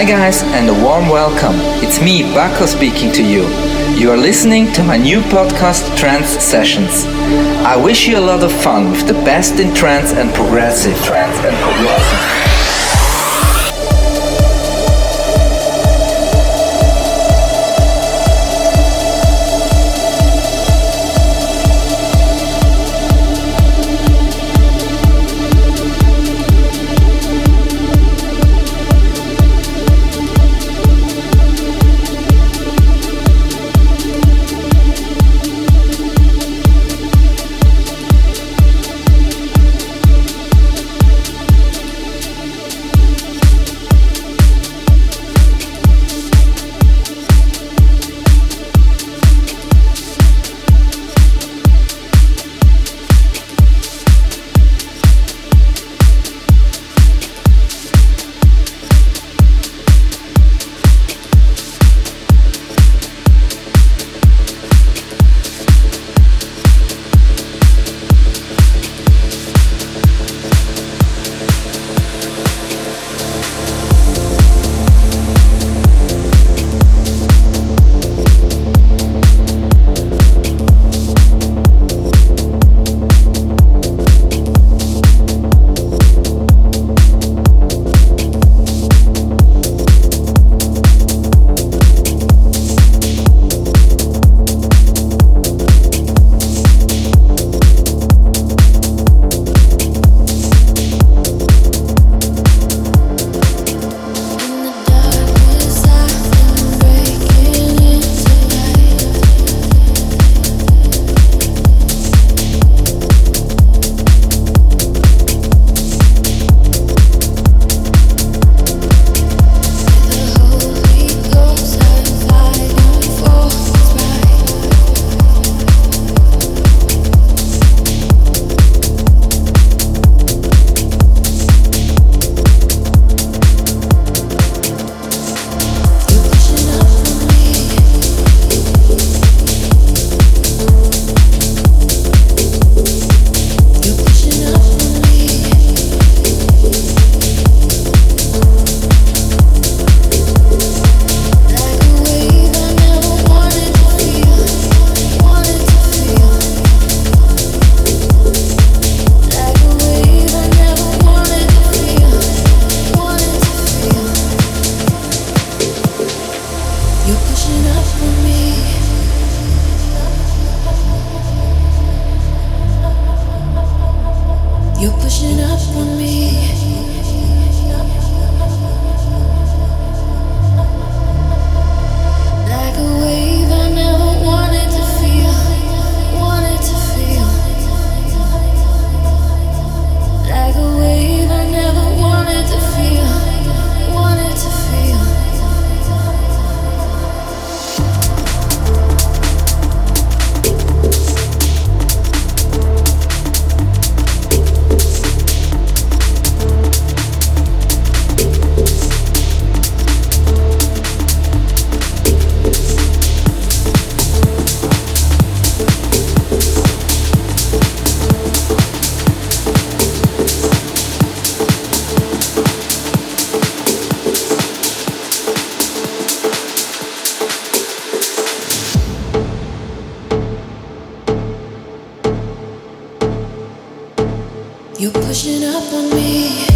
Hi guys and a warm welcome. It's me, Baco speaking to you. You are listening to my new podcast Trance Sessions. I wish you a lot of fun with the best in trance and progressive. Trance and progressive. pushing up on me.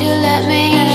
you let me